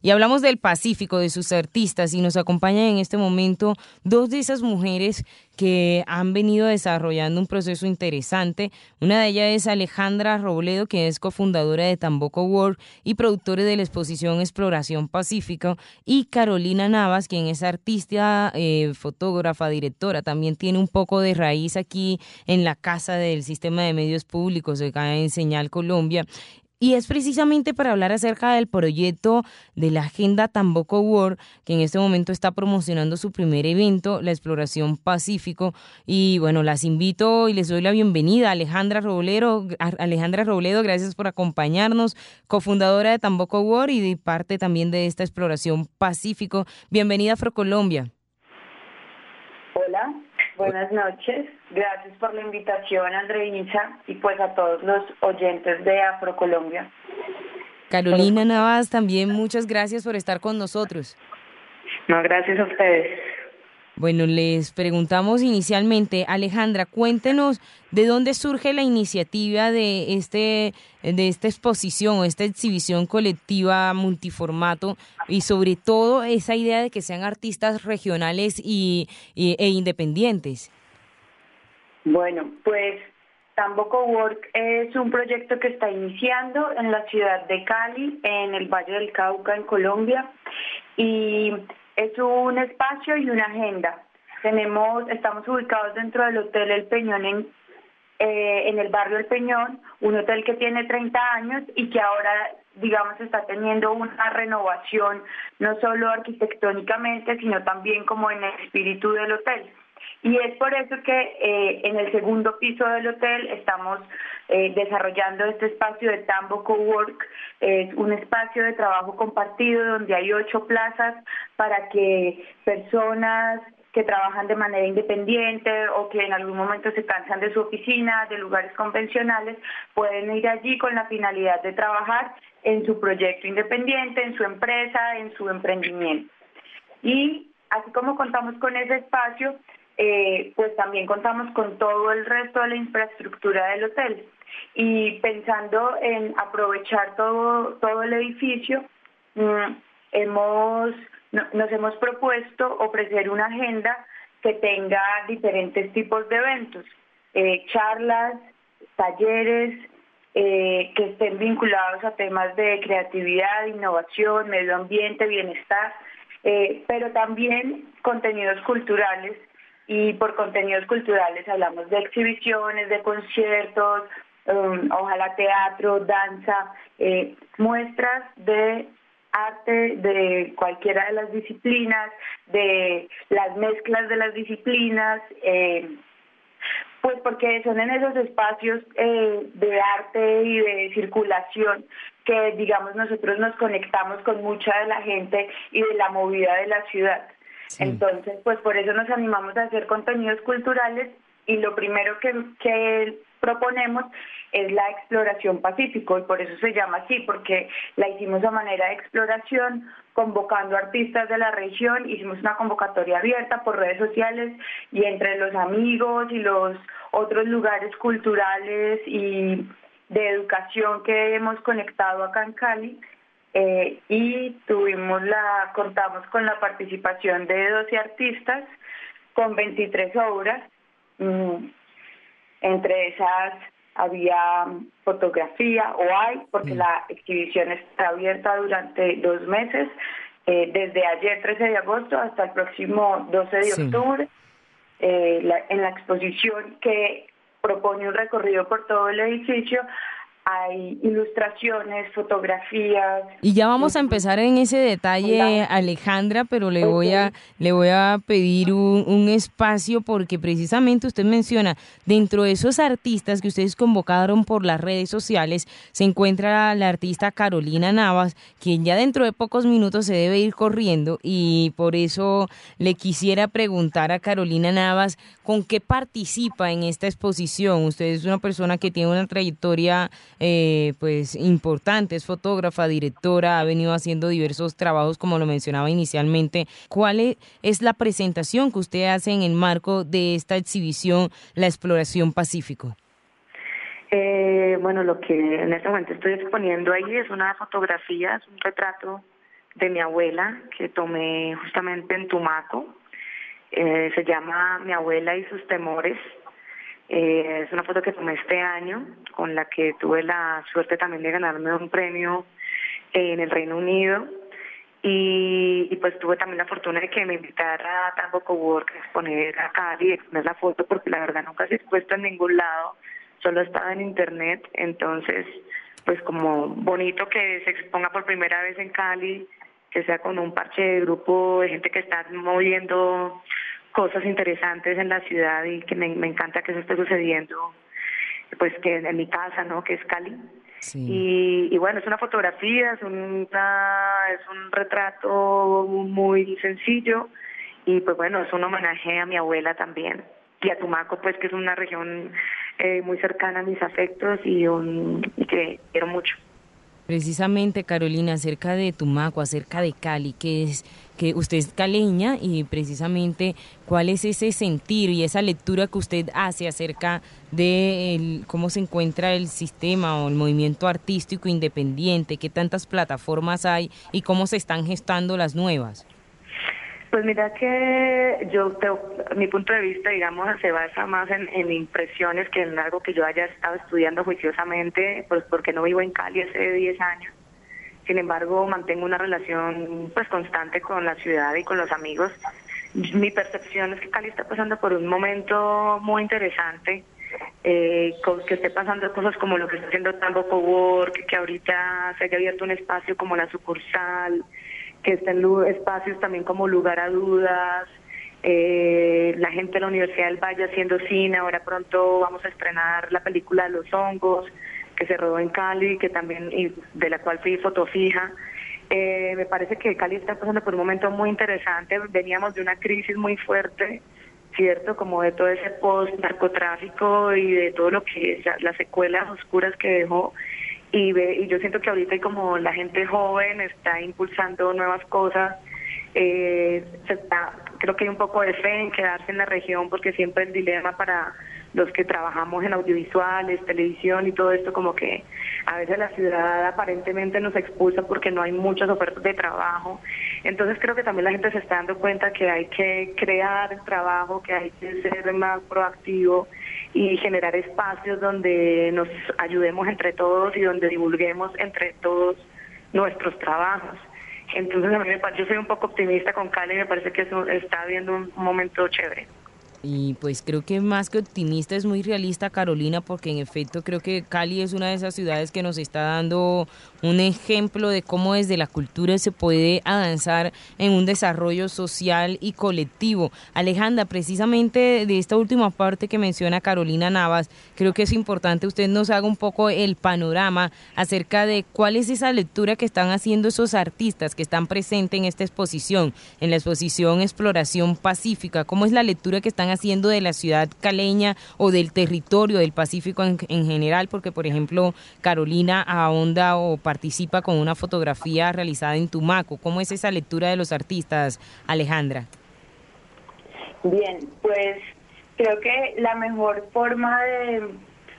Y hablamos del Pacífico, de sus artistas, y nos acompañan en este momento dos de esas mujeres que han venido desarrollando un proceso interesante. Una de ellas es Alejandra Robledo, que es cofundadora de Tamboco World y productora de la exposición Exploración Pacífico, y Carolina Navas, quien es artista, eh, fotógrafa, directora, también tiene un poco de raíz aquí en la Casa del Sistema de Medios Públicos, acá en Señal Colombia. Y es precisamente para hablar acerca del proyecto de la Agenda Tamboco World, que en este momento está promocionando su primer evento, la Exploración Pacífico. Y bueno, las invito y les doy la bienvenida a Alejandra Robledo. Alejandra Robledo, gracias por acompañarnos, cofundadora de Tamboco World y de parte también de esta Exploración Pacífico. Bienvenida a Afrocolombia. Buenas noches, gracias por la invitación Andreina y pues a todos los oyentes de Afrocolombia. Carolina Navas, también muchas gracias por estar con nosotros. No, gracias a ustedes. Bueno, les preguntamos inicialmente, Alejandra, cuéntenos de dónde surge la iniciativa de este de esta exposición esta exhibición colectiva multiformato y sobre todo esa idea de que sean artistas regionales y, e independientes. Bueno, pues Tamboco Work es un proyecto que está iniciando en la ciudad de Cali, en el Valle del Cauca, en Colombia, y es un espacio y una agenda. Tenemos, estamos ubicados dentro del Hotel El Peñón en, eh, en el barrio El Peñón, un hotel que tiene 30 años y que ahora, digamos, está teniendo una renovación, no solo arquitectónicamente, sino también como en el espíritu del hotel. Y es por eso que eh, en el segundo piso del hotel estamos eh, desarrollando este espacio de Tambo Cowork. Es un espacio de trabajo compartido donde hay ocho plazas para que personas que trabajan de manera independiente o que en algún momento se cansan de su oficina, de lugares convencionales, pueden ir allí con la finalidad de trabajar en su proyecto independiente, en su empresa, en su emprendimiento. Y así como contamos con ese espacio, eh, pues también contamos con todo el resto de la infraestructura del hotel. Y pensando en aprovechar todo, todo el edificio, mm, hemos, nos hemos propuesto ofrecer una agenda que tenga diferentes tipos de eventos, eh, charlas, talleres, eh, que estén vinculados a temas de creatividad, innovación, medio ambiente, bienestar, pero también contenidos culturales y por contenidos culturales hablamos de exhibiciones, de conciertos, um, ojalá teatro, danza, eh, muestras de arte de cualquiera de las disciplinas, de las mezclas de las disciplinas, eh, pues porque son en esos espacios eh, de arte y de circulación que digamos nosotros nos conectamos con mucha de la gente y de la movida de la ciudad. Entonces, pues por eso nos animamos a hacer contenidos culturales y lo primero que, que proponemos es la exploración pacífico y por eso se llama así, porque la hicimos a manera de exploración, convocando artistas de la región, hicimos una convocatoria abierta por redes sociales y entre los amigos y los otros lugares culturales y de educación que hemos conectado acá en Cali, eh, y tuvimos la, contamos con la participación de 12 artistas con 23 obras. Mm, entre esas había fotografía o hay, porque mm. la exhibición está abierta durante dos meses, eh, desde ayer 13 de agosto hasta el próximo 12 de octubre, eh, en la exposición que propone un recorrido por todo el edificio hay ilustraciones, fotografías. Y ya vamos a empezar en ese detalle, Alejandra, pero le voy a le voy a pedir un, un, espacio porque precisamente usted menciona dentro de esos artistas que ustedes convocaron por las redes sociales se encuentra la artista Carolina Navas, quien ya dentro de pocos minutos se debe ir corriendo y por eso le quisiera preguntar a Carolina Navas con qué participa en esta exposición. Usted es una persona que tiene una trayectoria eh, pues importante, es fotógrafa, directora, ha venido haciendo diversos trabajos como lo mencionaba inicialmente. ¿Cuál e-, es la presentación que usted hace en el marco de esta exhibición La Exploración Pacífico? Eh, bueno, lo que en este momento estoy exponiendo ahí es una fotografía, es un retrato de mi abuela que tomé justamente en Tumaco. Eh, se llama Mi abuela y sus temores. Eh, es una foto que tomé este año, con la que tuve la suerte también de ganarme un premio en el Reino Unido. Y, pues tuve también la fortuna de que me invitara a Tango Cowork a exponer a Cali, a exponer la foto, porque la verdad nunca se ha expuesto en ningún lado, solo estaba en internet, entonces pues como bonito que se exponga por primera vez en Cali, que sea con un parche de grupo de gente que está moviendo cosas interesantes en la ciudad y que me, encanta que eso esté sucediendo, pues que en mi casa, ¿no? Que es Cali. Y, bueno, es una fotografía, es, una, es un retrato muy sencillo y pues bueno, es un homenaje a mi abuela también y a Tumaco, pues que es una región eh, muy cercana a mis afectos y, un, y que quiero mucho. Precisamente, Carolina, acerca de Tumaco, acerca de Cali, que es que usted es caleña y precisamente cuál es ese sentir y esa lectura que usted hace acerca de cómo se encuentra el sistema o el movimiento artístico independiente, qué tantas plataformas hay y cómo se están gestando las nuevas. Pues mira que yo, mi punto de vista, digamos, se basa más en, impresiones que en algo que yo haya estado estudiando juiciosamente, pues porque no vivo en Cali hace 10 años. Sin embargo, mantengo una relación pues constante con la ciudad y con los amigos. Mi percepción es que Cali está pasando por un momento muy interesante, eh, que esté pasando cosas como lo que está haciendo Tambo Cowork, que ahorita se haya abierto un espacio como la sucursal, que estén espacios también como lugar a dudas, eh, la gente de la Universidad del Valle haciendo cine, ahora pronto vamos a estrenar la película Los Hongos, que se rodó en Cali, que también y de la cual fui fotofija. Eh, me parece que Cali está pasando por un momento muy interesante, veníamos de una crisis muy fuerte, ¿cierto? Como de todo ese post-narcotráfico y de todo lo que, las secuelas oscuras que dejó y, ve, y yo siento que ahorita como la gente joven está impulsando nuevas cosas, eh, se está, creo que hay un poco de fe en quedarse en la región porque siempre el dilema para los que trabajamos en audiovisuales, televisión y todo esto, como que a veces la ciudad aparentemente nos expulsa porque no hay muchas ofertas de trabajo. Entonces creo que también la gente se está dando cuenta que hay que crear el trabajo, que hay que ser más proactivo y generar espacios donde nos ayudemos entre todos y donde divulguemos entre todos nuestros trabajos. Entonces a mí me, yo soy un poco optimista con Cali y me parece que eso está habiendo un momento chévere. Y pues creo que más que optimista es muy realista Carolina porque en efecto creo que Cali es una de esas ciudades que nos está dando un ejemplo de cómo desde la cultura se puede avanzar en un desarrollo social y colectivo. Alejandra, precisamente de esta última parte que menciona Carolina Navas, creo que es importante usted nos haga un poco el panorama acerca de cuál es esa lectura que están haciendo esos artistas que están presentes en esta exposición, en la exposición Exploración Pacífica, cómo es la lectura que están haciendo de la ciudad caleña o del territorio del Pacífico en, general, porque por ejemplo Carolina ahonda o participa con una fotografía realizada en Tumaco. ¿Cómo es esa lectura de los artistas, Alejandra? Bien, pues creo que la mejor forma de,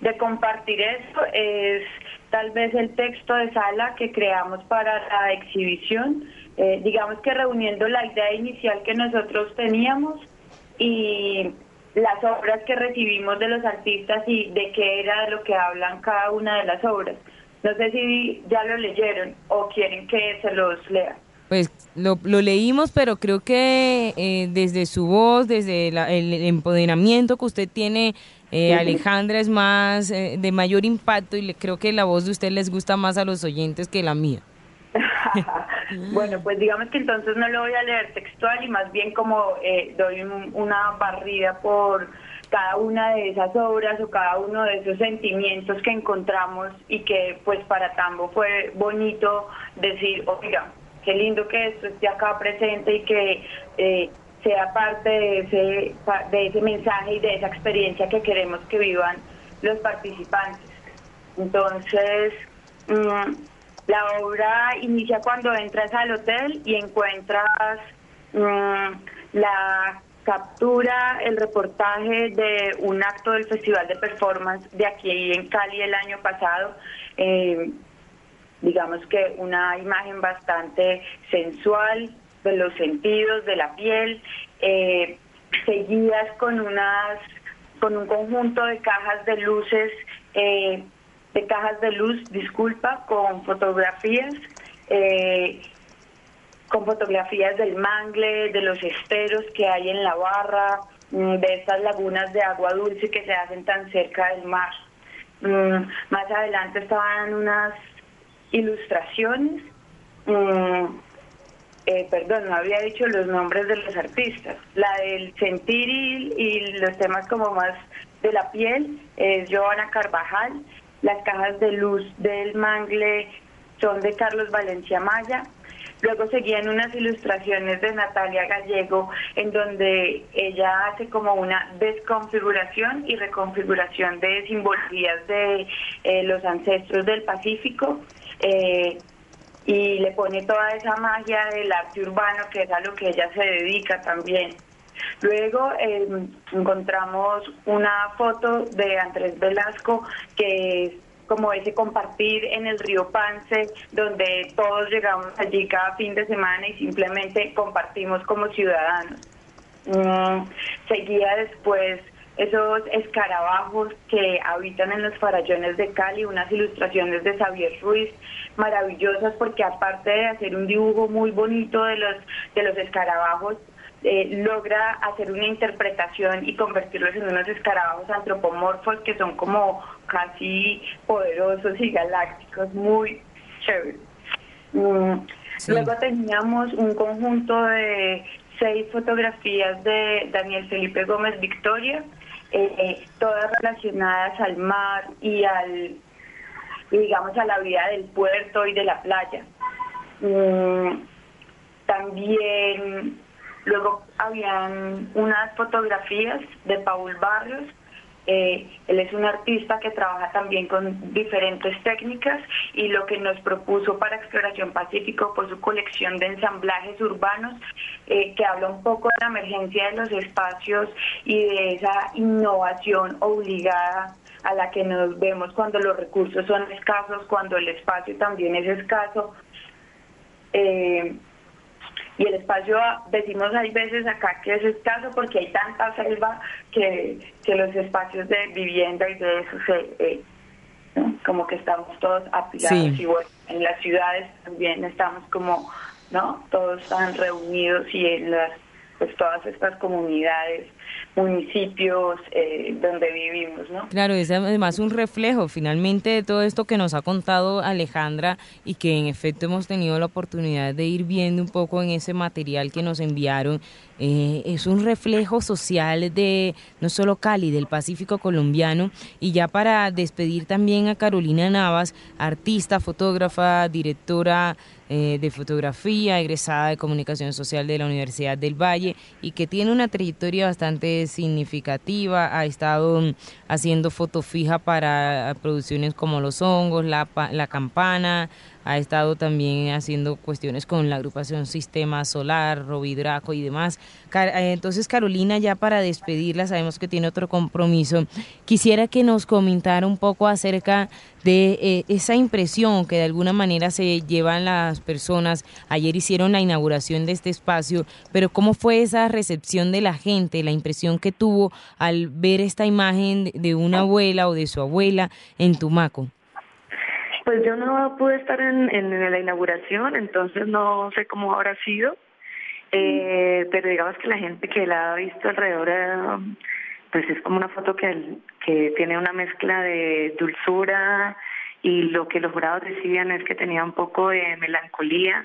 de compartir eso es tal vez el texto de sala que creamos para la exhibición, eh, digamos que reuniendo la idea inicial que nosotros teníamos y las obras que recibimos de los artistas y de qué era lo que hablan cada una de las obras. No sé si ya lo leyeron o quieren que se los lea. Pues lo, lo leímos, pero creo que eh, desde su voz, desde el empoderamiento que usted tiene, eh, Alejandra, es más eh, de mayor impacto y le, creo que la voz de usted les gusta más a los oyentes que la mía. bueno, pues digamos que entonces no lo voy a leer textual y más bien como eh, doy una barrida por cada una de esas obras o cada uno de esos sentimientos que encontramos y que pues para Tambo fue bonito decir, oiga, qué lindo que esto esté acá presente y que eh, sea parte de ese, de ese mensaje y de esa experiencia que queremos que vivan los participantes. Entonces, mm, la obra inicia cuando entras al hotel y encuentras mm, la captura, el reportaje de un acto del Festival de Performance de aquí en Cali el año pasado. Eh, digamos que una imagen bastante sensual de los sentidos, de la piel, eh, seguidas con unas con un conjunto de cajas de luces, eh, de cajas de luz, disculpa, con fotografías, eh, con fotografías del mangle, de los esteros que hay en la barra, mm, de estas lagunas de agua dulce que se hacen tan cerca del mar. Mm, más adelante estaban unas ilustraciones. Mm, eh, perdón, no había dicho los nombres de los artistas. La del sentir y, los temas como más de la piel es Joana Carvajal. Las cajas de luz del mangle son de Carlos Valencia Maya. Luego seguían unas ilustraciones de Natalia Gallego en donde ella hace como una desconfiguración y reconfiguración de simbologías de eh, los ancestros del Pacífico. Eh, y le pone toda esa magia del arte urbano que es a lo que ella se dedica también. Luego em, encontramos una foto de Andrés Velasco que es como ese compartir en el río Pance, donde todos llegamos allí cada fin de semana y simplemente compartimos como ciudadanos. Mm, seguía después esos escarabajos que habitan en los farallones de Cali, unas ilustraciones de Xavier Ruiz maravillosas porque aparte de hacer un dibujo muy bonito de los de los escarabajos eh, logra hacer una interpretación y convertirlos en unos escarabajos antropomorfos que son como casi poderosos y galácticos, muy chéveres. Mm, luego teníamos un conjunto de seis fotografías de Daniel Felipe Gómez Victoria, eh, todas relacionadas al mar y al digamos a la vida del puerto y de la playa. Mm, también luego habían unas fotografías de Paul Barrios. Eh, él es un artista que trabaja también con diferentes técnicas y lo que nos propuso para Exploración Pacífico fue su colección de ensamblajes urbanos eh, que habla un poco de la emergencia de los espacios y de esa innovación obligada a la que nos vemos cuando los recursos son escasos, cuando el espacio también es escaso. Eh, y el espacio, decimos hay veces acá que es escaso porque hay tanta selva que, que los espacios de vivienda y de eso se... Eh, como que estamos todos apilados y bueno, en las ciudades también estamos como, ¿no? Todos están reunidos y en las, pues todas estas comunidades municipios eh, donde vivimos, ¿no? Claro, es además un reflejo finalmente de todo esto que nos ha contado Alejandra y que en efecto hemos tenido la oportunidad de ir viendo un poco en ese material que nos enviaron. Eh, es un reflejo social de no solo Cali, del Pacífico colombiano. Y ya para despedir también a Carolina Navas, artista, fotógrafa, directora eh, de fotografía, egresada de comunicación social de la Universidad del Valle y que tiene una trayectoria bastante significativa. Ha estado mm, haciendo foto fija para producciones como Los Hongos, La, la Campana, ha estado también haciendo cuestiones con la agrupación Sistema Solar, Robidraco y demás. Eh, entonces, Carolina, ya para despedirla, sabemos que tiene otro compromiso. Quisiera que nos comentara un poco acerca de eh, esa impresión que de alguna manera se llevan las personas. Ayer hicieron la inauguración de este espacio, pero ¿cómo fue esa recepción de la gente, la impresión que tuvo al ver esta imagen de una abuela o de su abuela en Tumaco? Pues yo no pude estar en, en la inauguración, entonces no sé cómo habrá sido, eh, pero digamos que la gente que la ha visto alrededor, eh, pues es como una foto que, que tiene una mezcla de dulzura y lo que los jurados decían es que tenía un poco de melancolía.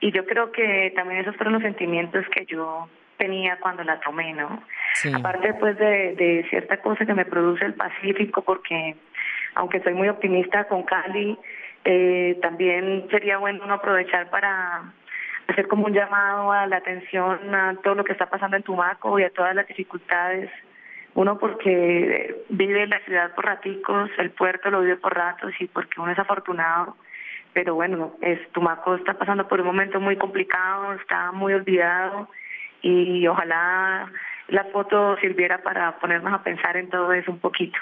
Y yo creo que también esos fueron los sentimientos que yo tenía cuando la tomé, ¿no? Aparte pues de, de cierta cosa que me produce el Pacífico porque aunque soy muy optimista con Cali, eh, también sería bueno no aprovechar para hacer como un llamado a la atención a todo lo que está pasando en Tumaco y a todas las dificultades. Uno porque vive en la ciudad por raticos, el puerto lo vive por ratos y porque uno es afortunado. Pero bueno, es, Tumaco está pasando por un momento muy complicado, está muy olvidado y ojalá la foto sirviera para ponernos a pensar en todo eso un poquito.